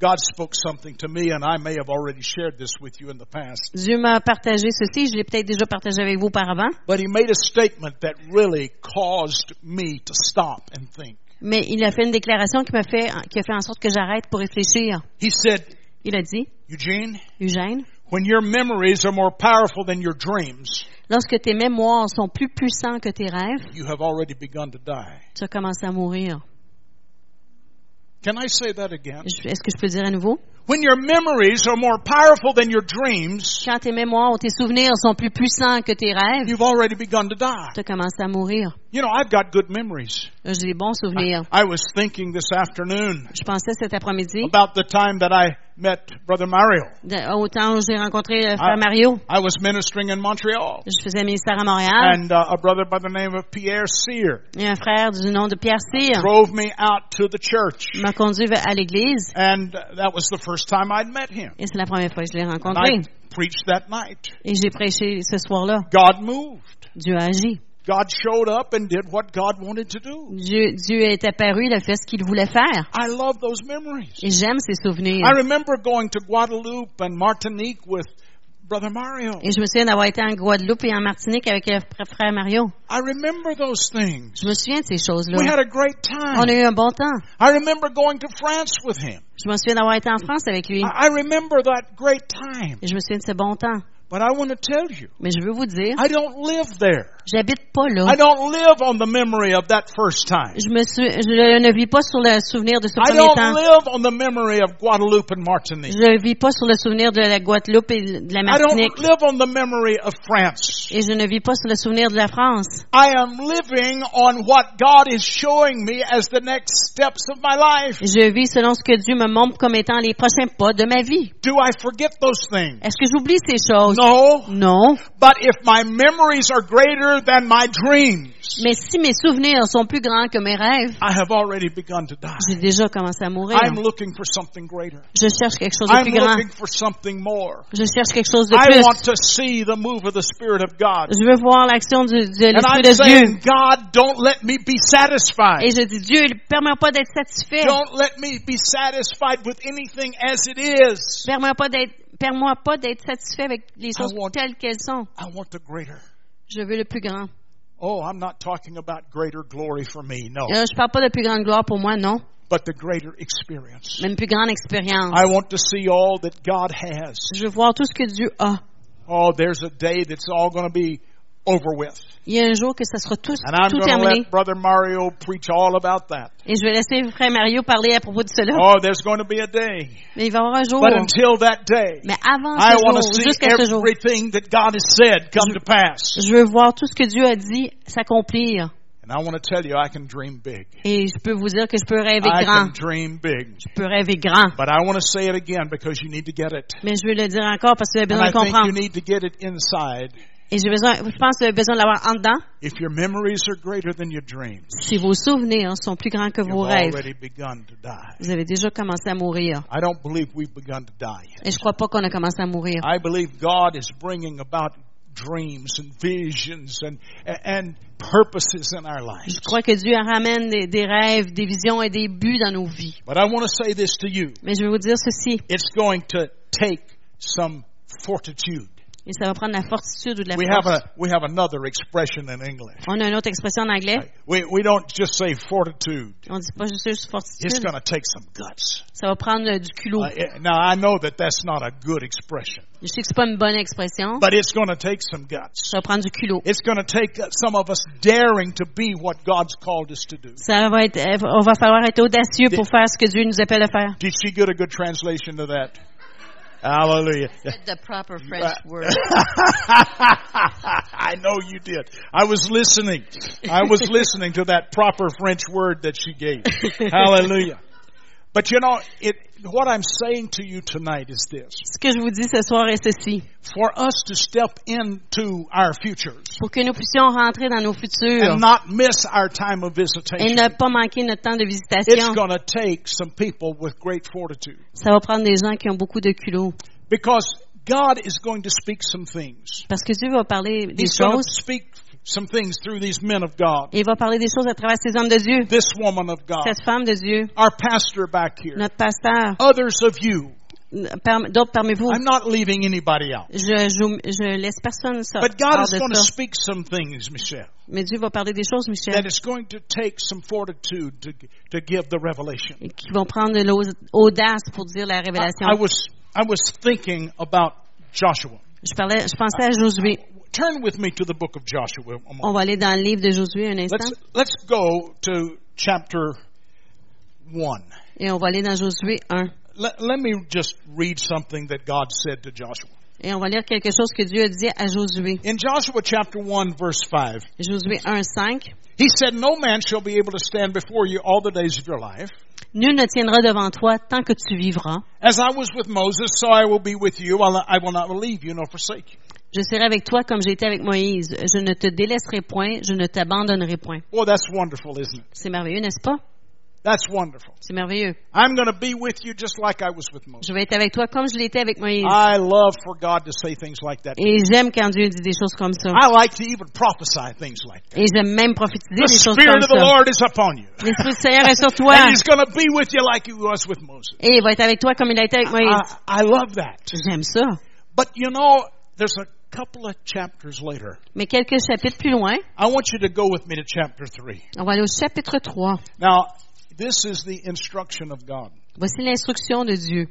God spoke something to me, and I may have already shared this with you in the past. Dieu m'a partagé ceci, je l'ai peut-être déjà partagé avec vous auparavant, But He made a statement that really caused me to stop and think. mais il a fait une déclaration qui m'a fait, qui a fait en sorte que j'arrête pour réfléchir. He said, Il a dit, Eugene, Eugène, when your memories are more powerful than your dreams, lorsque tes mémoires sont plus puissants que tes rêves, you have already begun to die. tu as commencé à mourir. Can I say that again? Est-ce que je peux dire à nouveau? When your memories are more powerful than your dreams, Quand tes mémoires ou tes souvenirs sont plus puissants que tes rêves, you've already begun to die. tu as commencé à mourir. You know, I've got good memories. J'ai des bons souvenirs. I was thinking this afternoon Je pensais cet après-midi, about the time that I met Brother Mario. de- au temps où j'ai rencontré le frère Mario, I was ministering in Montreal, je faisais ministère à Montréal, and uh, a brother by the name of Pierre Sear et un frère du nom de Pierre Cyr drove me out to the church, m'a conduit à l'église, and uh, that was the first time I'd met him. et c'est la première fois que je l'ai And rencontré. I preached that night. Et j'ai prêché ce soir-là. God moved. Dieu a agi. God showed up and did what God wanted to do. Dieu, Dieu est apparu, il a fait ce qu'il voulait faire. I love those memories. Et j'aime ces souvenirs. I remember going to Guadeloupe and Martinique with Brother Mario. Et je me souviens d'avoir été en Guadeloupe et en Martinique avec le fr- frère Mario. I remember those things. Je me souviens de ces We choses-là. had a great On a time. eu un bon temps. I remember going to France with him. Je me souviens d'avoir été en France avec lui. I I remember that great time. Et je me souviens de ce bon temps. But I want to tell you, Mais je veux vous dire, I don't live there. J'habite pas là. I don't live on the memory of that first time. Je me suis, je ne vis pas sur le souvenir de ce I premier don't temps. live on the memory of Guadeloupe and Martinique. Je ne vis pas sur le souvenir de la Guadeloupe et de la I don't Martinique. live on the memory of France. Et je ne vis pas sur le souvenir de la France. I am living on what God is showing me as the next steps of my life. Je vis selon ce que Dieu me montre comme étant les prochains pas de ma vie. Do I forget those things? Est-ce que j'oublie ces choses? No. Non. But if my memories are greater than my dreams, Mais si mes souvenirs sont plus grands que mes rêves, I have already begun to die. j'ai déjà commencé à mourir. I'm looking for something greater. Je cherche quelque chose de I'm plus grand. looking for something more. Je cherche quelque chose de I plus. want to see the move of the Spirit of God. Je veux voir l'action du- de And l'Esprit I'm de saying, Dieu. God, don't let me be satisfied. Et je dis, Dieu, permets pas d'être satisfait. Don't let me be satisfied with anything as it is. Permets pas d'être, permets pas d'être satisfait avec les choses want- telles qu'elles sont. I want the greater. Je veux le plus grand. Oh, I'm not talking about greater glory for me, no, Euh, je parle pas de plus grande gloire pour moi, non. but the greater experience. Mais une plus grande expérience. I want to see all that God has. Je veux voir tout ce que Dieu a. Oh, there's a day that's all going to be over with. Il y a un jour que ça sera tout, And tout terminé. let Brother Mario preach all about that. Et je vais laisser frère Mario parler à propos de cela. Oh, there's going to be a day. Mais il va y avoir un jour. But until that day, Mais avant I ce want to jour, see jusqu'à ce jour, everything that God has said come to pass. je veux voir tout ce que Dieu a dit s'accomplir. And I want to tell you, I can dream big. Et je peux vous dire que je peux rêver I grand. can dream big. Je peux rêver grand. But I want to say it again because you need to get it. Mais je veux le dire encore parce que vous avez And besoin I de think you comprendre. need to get it inside. Et j'ai besoin, je pense que vous avez besoin de l'avoir en dedans. If your memories are greater than your dreams, Si vos souvenirs sont plus grands que vos rêves, already begun to die. vous avez déjà commencé à mourir. I don't believe we've begun to die yet. Et je crois pas qu'on a commencé à mourir. I believe God is bringing about dreams and visions and and purposes in our lives. Je crois que Dieu ramène des, des rêves, des visions et des buts dans nos vies. But I want to say this to you. Mais je vais vous dire ceci, It's going to take some fortitude. Et ça va prendre la fortitude ou de la We have force. a we have another expression in English. On a une autre expression en anglais. We we don't just say fortitude. On dit pas juste It's fortitude. going to take some guts. Ça va prendre euh, du culot. Uh, now I know that that's not a good expression, Je sais que c'est pas une bonne expression. but it's going to take some guts. Ça va prendre du culot. It's going to take uh, some of us daring to be what God's called us to do. Ça va être, euh, on va falloir être audacieux pour faire ce que Dieu nous appelle à faire. Did she get a good translation to that? Hallelujah. The proper French uh, word. I know you did. I was listening. I was listening to that proper French word that she gave. Hallelujah. But you know, it, what I'm saying to you tonight is this. Ce que je vous dis ce soir est ceci. For us to step into our futures Pour que nous puissions rentrer dans nos futurs and not miss our time of et visitation, ne pas manquer notre temps de it's visitation, going to take some people with great fortitude. ça va prendre des gens qui ont beaucoup de culot. Because God is going to speak some things. Parce que Dieu va parler des He's going to choses. speak some things through these men of God. Et il va parler des choses à travers ces hommes de Dieu, This woman of God. cette femme de Dieu, Our pastor back here. notre pasteur, Others of you. d'autres parmi vous. I'm not leaving anybody out. Je, je, je laisse personne ça, But God is going to speak some things, Michelle, Mais Dieu va parler des choses, Michel, that is going to take some fortitude to, to give the revelation. et qui vont prendre de l'audace pour dire la I, révélation. I was I was thinking about Joshua. Je parlais, je pensais à Josué. Turn with me to the book of Joshua. On va aller dans le livre de Josué un instant. Let's let's go to chapter one. Et on va aller dans Josué 1. Let, let me just read something that God said to Joshua. Et on va lire quelque chose que Dieu a dit à Josué. In Joshua chapter 1 verse 5, Josué 1, 5. he said, No man shall be able to stand before you all the days of your life. Nul ne tiendra devant toi tant que tu vivras. As I was with Moses, so I will be with you. I will not leave you nor forsake you. Je serai avec toi comme j'ai été avec Moïse. Je ne te délaisserai point, je ne t'abandonnerai point. Boy, that's wonderful, isn't it? C'est merveilleux, n'est-ce pas? That's wonderful. C'est merveilleux. I'm going to be with you just like I was with Moses. Je vais être avec toi comme je l'étais avec Moïse. I love for God to say things like that. Et j'aime quand Dieu dit des choses comme ça. I like to even prophesy things like that. Et j'aime même prophétiser The des choses Spirit comme of the ça. Lord is upon you. L'Esprit du Seigneur est sur toi. And He's going to be with you like He was with Moses. Et il va être avec toi comme il a été avec Moïse. I, I love that. J'aime ça. But you know, there's a couple of chapters later. Mais quelques chapitres plus loin, I want you to go with me to chapter 3. on va aller au chapitre 3. Now, this is the instruction of God. Voici l'instruction de Dieu.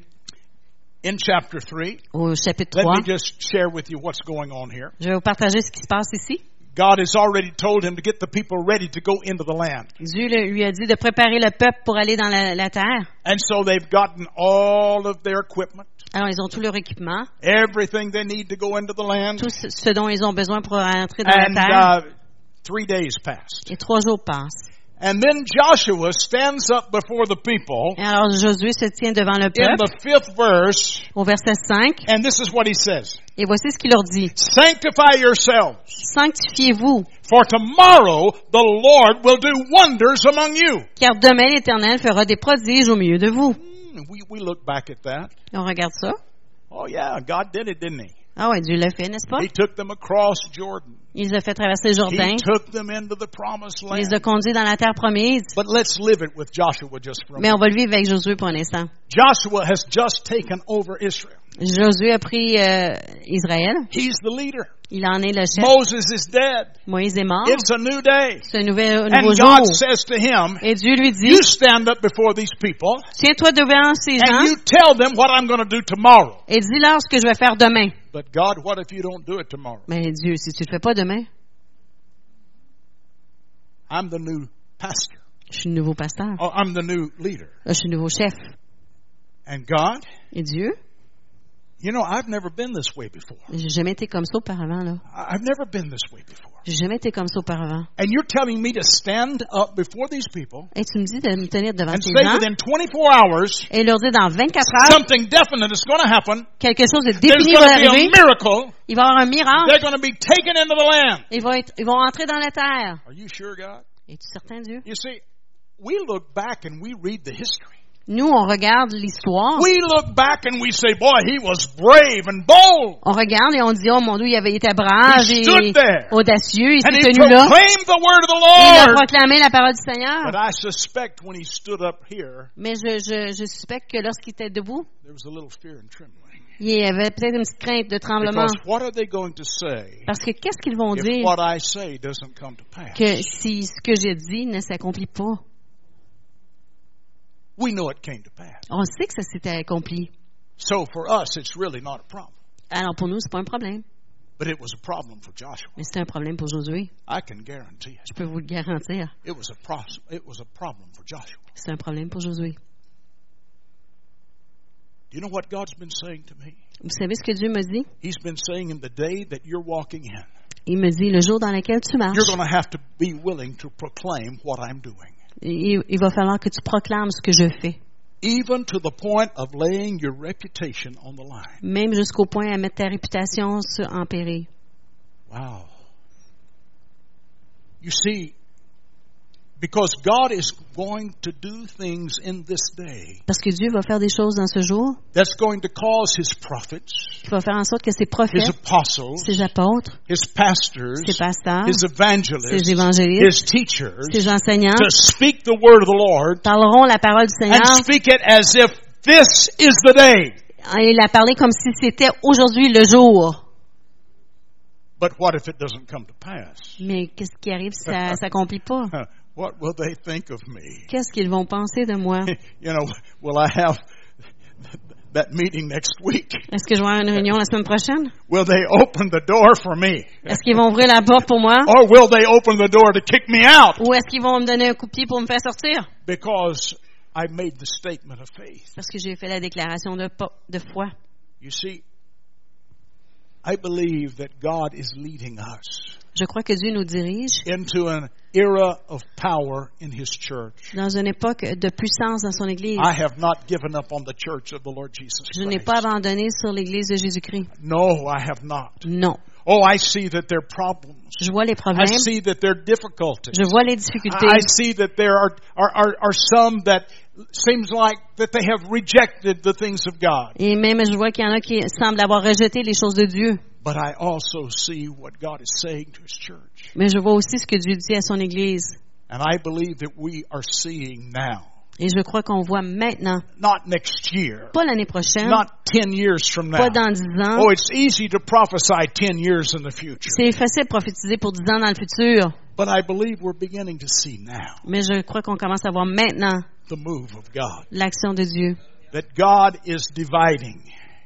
In chapter 3, Au chapitre let 3, me just share with you what's going on here. je vais vous partager ce qui se passe ici. God has already told him to get the people ready to go into the land. Dieu le- lui a dit de préparer le peuple pour aller dans la, la terre. And so they've gotten all of their equipment, Alors, ils ont tout leur équipement, everything they need to go into the land. tout ce dont ils ont besoin pour entrer dans And la terre. uh, three days passed. Et trois jours passent. And then Joshua stands up before the people Et alors, Josué se tient devant le in peuple the fifth verse, au verset 5. and this is what he says. Et voici ce qu'il leur dit. Sanctify yourselves, Sanctifiez-vous, for tomorrow the Lord will do wonders among you. car demain l'Éternel fera des prodiges au milieu de vous. Hmm, We, we look back at that. Et on regarde ça. Oh yeah, God did it, didn't he? Ah ouais, Dieu l'a fait, n'est-ce pas? He took them across Jordan. Il les a fait traverser le Jourdain. He took them into the promised Il les a land. conduits dans la terre promise. But let's live it with Joshua just for a Mais on va le vivre avec Josué pour un instant. Joshua has just taken over Israel. Josué a pris euh, Israël. He's the leader. Il en est le chef. Moses is dead. Moïse est mort. It's a new day. C'est un nouvel, un nouveau And jour. God says to him, Et Dieu lui dit, You stand up before these people tiens-toi devant ces and gens you tell them what I'm going to do tomorrow. et dis-leur ce que je vais faire demain. But God, what if you don't do it tomorrow? Mais Dieu, si tu le fais pas demain, I'm the new pastor. je suis le nouveau pasteur. Oh, I'm the new leader. Je suis le nouveau chef. And God, Et Dieu, you know, I've never been this way before. j'ai jamais été comme ça auparavant, là. I've never been this way before. J'ai jamais été comme ça auparavant. And you're telling me to stand up before these people Et tu me dis de me tenir devant and ces say gens within 24 hours et leur dire dans 24 heures, something definite is going to happen. quelque chose de défini going va to be a arriver. miracle. Il va y avoir un miracle. They're going to be taken into the land. Ils vont, être, ils vont entrer dans la terre. Are you sure, God? Es-tu certain, Dieu? You see, we look back and we read the history. Nous, on regarde l'histoire, We look back and we say, boy, he was brave and bold. on regarde et on dit, oh mon Dieu, il avait été brave He et there. audacieux, il s'est tenu là. il a proclamé la parole du Seigneur. But I suspect when he stood up here, Mais je, je, je suspecte que lorsqu'il était debout, there was a little fear and trembling. il y avait peut-être une petite crainte de tremblement. Because what are they going to say Parce que qu'est-ce qu'ils vont dire what I say doesn't come to pass? que si ce que j'ai dit ne s'accomplit pas? We know it came to pass. On sait que ça s'était accompli. So for us, it's really not a problem. Alors pour nous, c'est pas un problème. But it was a problem for Joshua. Mais c'est un problème pour Josué. I can guarantee it. Je peux vous le garantir. It was a pro- It was a problem for Joshua. C'est un problème pour Josué. Do you know what God's been saying to me? Vous savez ce que Dieu me dit? He's been saying in the day that you're walking in, Il me dit, le jour dans lequel tu marches, you're going to have to be willing to proclaim what I'm doing, il, il va falloir que tu proclames ce que je fais. even to the point of laying your reputation on the line. Même jusqu'au point à mettre ta réputation en péril. Wow. You see, because God is going to do things in this day Parce que Dieu va faire des choses dans ce jour that's going to cause His prophets, qui va faire en sorte que ses His prophètes, apostles, ses apôtres, His pastors, ses pasteurs, His evangelists, ses évangélistes, His teachers ses enseignants to speak the word of the Lord parleront la parole du and Seigneur speak it as if this is the day. et la parler comme si c'était aujourd'hui le jour. But what if it doesn't come to pass? Mais qu'est-ce qui arrive si ça s'accomplit pas? What will they think of me? Qu'est-ce qu'ils vont penser de moi? You know, will I have that meeting next week? Est-ce que je vais avoir une réunion la semaine prochaine? Will they open the door for me? Est-ce qu'ils vont ouvrir la porte pour moi? Or will they open the door to kick me out? Ou est-ce qu'ils vont me donner un coup de pied pour me faire sortir? Because I made the statement of faith. Parce que j'ai fait la déclaration de, de foi. You see, I believe that God is leading us Je crois que Dieu nous dirige into an era of power in His church. dans une époque de puissance dans son Église. I have not given up on the church of the Lord Jesus Je n'ai pas abandonné sur l'Église de Jésus-Christ. No, I have not. Non. Oh, I see that there are problems. Je vois les I problèmes. see that there are difficulties. Je vois les difficultés. I see that there are, are, are, are some that seems like that they have rejected the things of God. Et même je vois qu'il y en a qui semblent avoir rejeté les choses de Dieu. But I also see what God is saying to His church. Mais je vois aussi ce que Dieu dit à son Église. And I believe that we are seeing now. Et je crois qu'on voit maintenant, Not next year. pas l'année prochaine, Not 10 years from now. pas dans dix ans. Oh, it's easy to prophesy 10 years in the future. C'est facile de prophétiser pour dix ans dans le futur. But I believe we're beginning to see now Mais je crois qu'on commence à voir maintenant the move of God. l'action de Dieu. That God is dividing.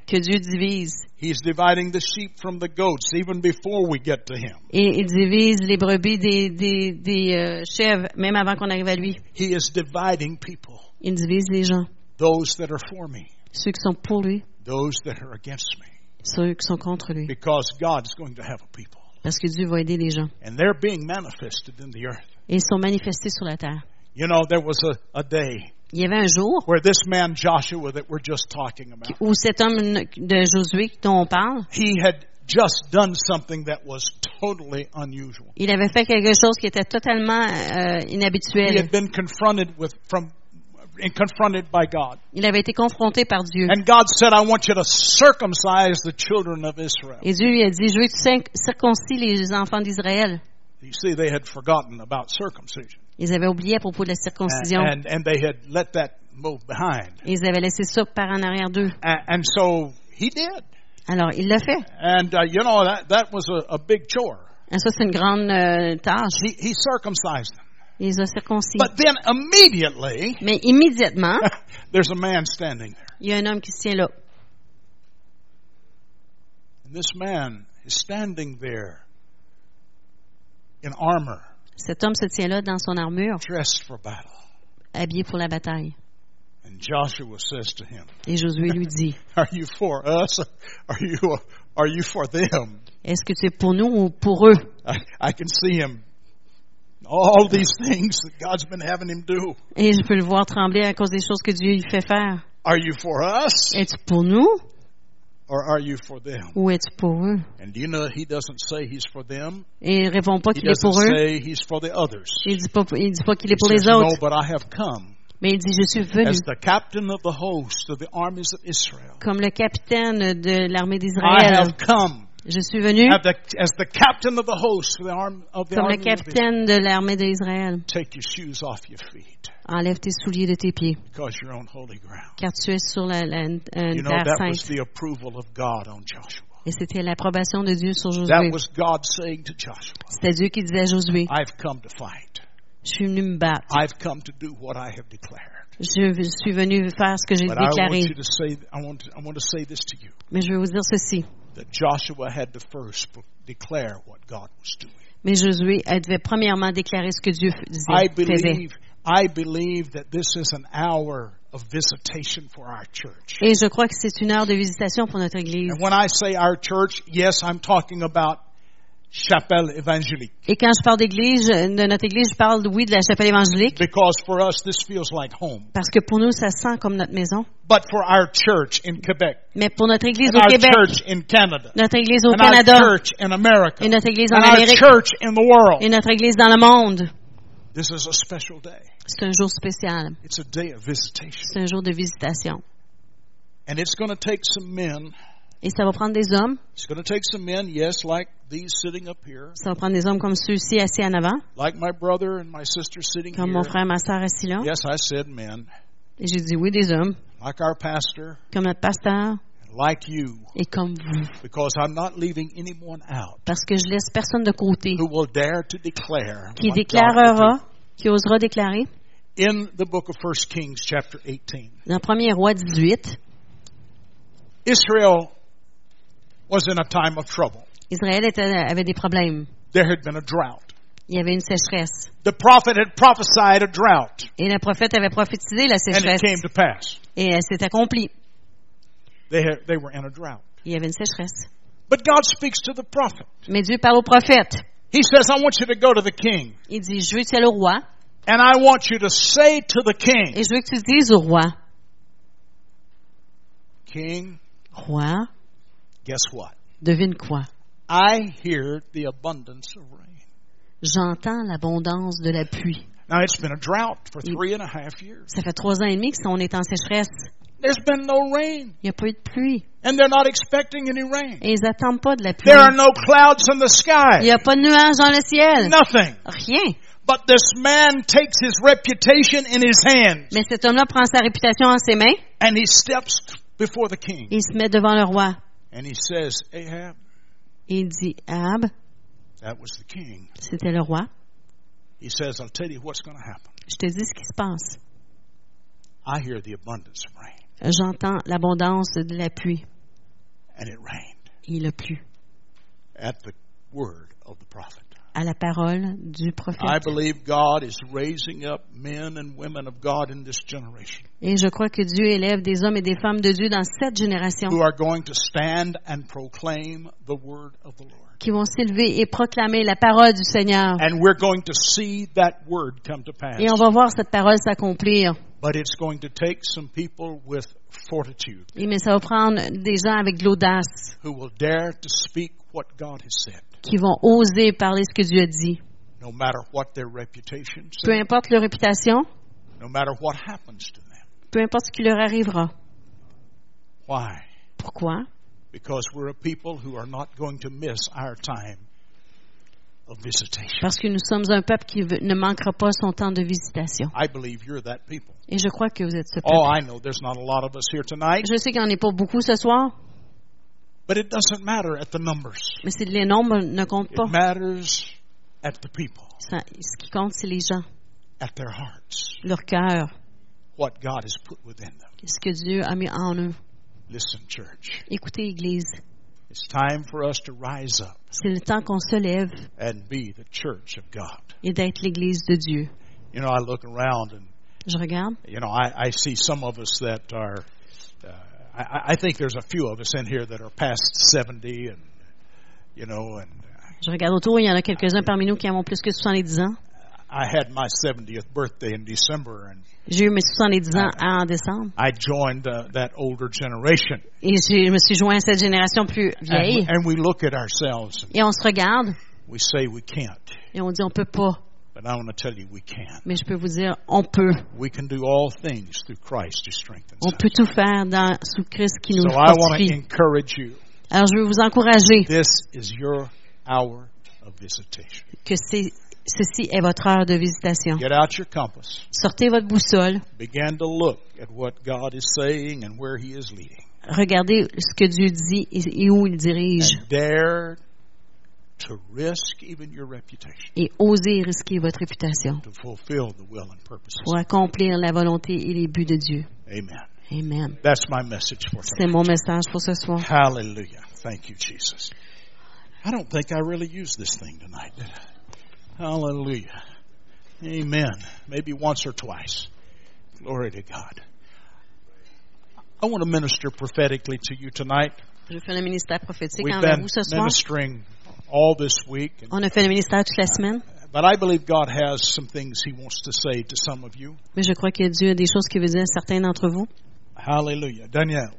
Que Dieu divise. He's dividing the sheep from the goats even before we get to Him. Et il divise les brebis des, des, des euh, chèvres, même avant qu'on arrive à lui. He is dividing people. Il divise les gens. Those that are for me, Ceux qui sont pour lui, those that are against me. ceux qui sont contre lui. Because God is going to have a people. Parce que Dieu va aider les gens. And they're being manifested in the earth. Et ils sont manifestés sur la terre. You know, there was a, a day Il y avait un jour where this man Joshua that we're just talking about, où cet homme de Josué dont on parle, he had just done something that was totally unusual. il avait fait quelque chose qui était totalement euh, He inhabituel. had been confronted with from and confronted by God. Il avait été confronté par Dieu. And God said, I want you to circumcise the children of Israel. Et Dieu lui a dit, je veux que tu cir- circoncis les enfants d'Israël. You see, they had forgotten about circumcision. Ils avaient oublié à propos de la And, circoncision. and, and they had let that move behind. Ils avaient laissé ça par en arrière d'eux. And, and so he did. Alors, il l'a fait. And, uh, you know, that, that was a, a big chore. Et ça, c'est une grande euh, tâche. He, he circumcised them. Il les a circoncis. But then immediately, Mais immédiatement, there's a man standing there. il y a un homme qui se tient là. And this man is standing there in armor, Cet homme se tient là dans son armure, dressed for battle. habillé pour la bataille. And Joshua says to him, Et Josué lui dit, Are you for us? Are you, are you for them? est-ce que tu es pour nous ou pour eux? I, I can see him. All these things that God's been having him do. Et je peux le voir trembler à cause des choses que Dieu lui fait faire. Are you for us? Es-tu pour nous? Or are you for them? ou es-tu pour eux? And do you know he doesn't say he's for them? Et il répond pas qu'il est pour eux. say he's for the others. Il dit pas, il dit pas qu'il est pour les says, No, autres. but I have come Mais il dit, je suis venu as the captain of the host of the armies of Israel. comme le capitaine de l'armée I d'Israël. Je suis venu comme le capitaine de l'armée d'Israël. Take your shoes off your feet Enlève tes souliers de tes pieds, because you're on holy ground. car tu es sur la, terre that was sainte. the approval of God on Joshua. Et c'était l'approbation de Dieu sur That Josué. was God saying to Joshua, C'était Dieu qui disait à Josué, I've come to fight. je suis venu me battre. I've come to do what I have declared. Je suis venu faire ce que j'ai But I want déclaré. Mais je vais vous dire ceci. That Joshua had to first declare what God was doing. Mais Josué devait premièrement déclarer ce que Dieu I faisait. believe, I believe that this is an hour of visitation for our church. Et je crois que c'est une heure de visitation pour notre Église. And when I say our church, yes, I'm talking about Chapelle Évangélique. Et quand je parle d'église, de notre Église, je parle, oui, de la chapelle évangélique, Because for us, this feels like home. parce que pour nous, ça sent comme notre maison. But for our church in Quebec, Mais pour notre Église and au our Québec, church in Canada, notre Église au and our Canada, church in America, et notre Église en and our Amérique, church in the world, et notre Église dans le monde, this is a special day. c'est un jour spécial. It's a day of visitation. C'est un jour de visitation. And it's going to take some men. Et ça va prendre des hommes. It's going to take some men, yes, like these sitting up here, Ça va prendre des hommes comme ceux-ci assis en avant, like my brother and my sister sitting comme here. mon frère, ma soeur assis là. Yes, I said men, Et j'ai dit oui, des hommes, like our pastor, comme notre pasteur, like you, et comme vous. because I'm not leaving anyone out Parce que je laisse personne de côté. who will dare to declare qui déclarera, qui osera déclarer, in the book of 1 Kings, chapter 18. dans 1er roi 18, Israel was in a time of trouble. Israël était, avait des problèmes. There had been a drought. Il y avait une sécheresse. The prophet had prophesied a drought, Et le prophète avait prophétisé la and it sécheresse. came to pass. Et elle s'est accomplie. They, had, they were in a drought. Il y avait une sécheresse. But God speaks to the prophet. Mais Dieu parle au prophète. He says, I want you to go to the king, Il dit, je veux que tu ailles au roi, and I want you to say to the king, et je veux que tu dises au roi, King, roi, guess what? devine quoi? I hear the abundance of rain. J'entends l'abondance de la pluie. Now, it's been a drought for three and a half years. Ça fait trois ans et demi qu'on est en sécheresse. There's been no rain, Il n'y a pas eu de pluie. and they're not expecting any rain. Et ils n'attendent pas de la pluie. There are no clouds in the Il sky. n'y a pas de nuages dans le ciel. Nothing. Rien. But this man takes his reputation in his hands, Mais cet homme-là prend sa réputation en ses mains and he steps before the king, et il se met devant le roi. And he says, Ahab, Et il dit, Ahab, that was the king. c'était le roi, He says, I'll tell you what's going to happen. je te dis ce qui se passe. I hear the abundance of rain, J'entends l'abondance de la pluie. and it rained Et il a plu at the word of the prophet. À la parole du I prophète. believe God is raising up men and women of God in this generation Et je crois que Dieu élève des hommes et des femmes de Dieu dans cette génération who are going to stand and proclaim the word of the Lord. qui vont s'élever et proclamer la parole du Seigneur. And we're going to see that word come to pass. Et on va voir cette parole s'accomplir. But it's going to take some people with fortitude Et mais ça va prendre des gens avec de l'audace qui vont oser parler ce que Dieu a dit. no matter what their reputation Peu importe leur réputation, no matter what happens to them. peu importe ce qui leur arrivera. Why? Pourquoi? Because we're a people who are not going to miss our time of visitation. Parce que nous sommes un peuple qui ne manquera pas son temps de visitation. I believe you're that people. Et je crois que vous êtes ce peuple. Oh, I know there's not a lot of us here tonight, Je sais qu'il n'y en a pas beaucoup ce soir, but it doesn't matter at the numbers. mais les nombres ne comptent It pas. matters at the people, Ça- ce qui compte, c'est les gens, at their hearts, leur cœur, what God has put within them. ce que Dieu a mis en eux. Listen, church, Écoutez, Église, it's time for us to rise up c'est le temps qu'on se lève and be the church of God. et d'être l'Église de Dieu. You know, I look around and, Je regarde, you know, I, I see some of us that are, uh, I, I think there's a few of us in here that are past 70 and, you know, and je regarde autour, il y en a quelques-uns parmi nous qui ont plus que 70 ans. I had my 70th birthday in December and J'ai eu mes 70 ans en décembre I joined uh, that older generation. et je me suis joint à cette génération plus And, vieille. and we look at ourselves Et on se regarde we say we can't. et on dit on peut pas. But I want to tell you we can. Mais je peux vous dire, on peut. We can do all things through Christ who strengthens On us. peut tout faire dans, sous Christ qui nous So I want to fortifie. encourage you. Alors, je veux vous encourager This is your hour of visitation. que c'est, ceci est votre heure de visitation. Get out your compass. Sortez votre boussole. Begin to look at what God is saying and where He is leading. Regardez ce que Dieu dit et, et où il dirige. And dare to risk even your reputation Et osez risquer votre réputation to fulfill the will and purposes. pour accomplir la volonté et les buts de Dieu. Amen. Amen. That's my message for C'est mon message pour ce soir. Hallelujah. Thank you, Jesus. I don't think I really used this thing tonight, did I? Hallelujah. Amen. Maybe once or twice. Glory to God. I want to minister prophetically to you tonight. Je fais le ministère prophétique We've envers been vous ce soir. ministering all this week, On a fait le ministère toute la semaine, but I believe God has some things He wants to say to some of you. mais je crois que Dieu a des choses qu'il veut dire à certains d'entre vous. Hallelujah. Danielle.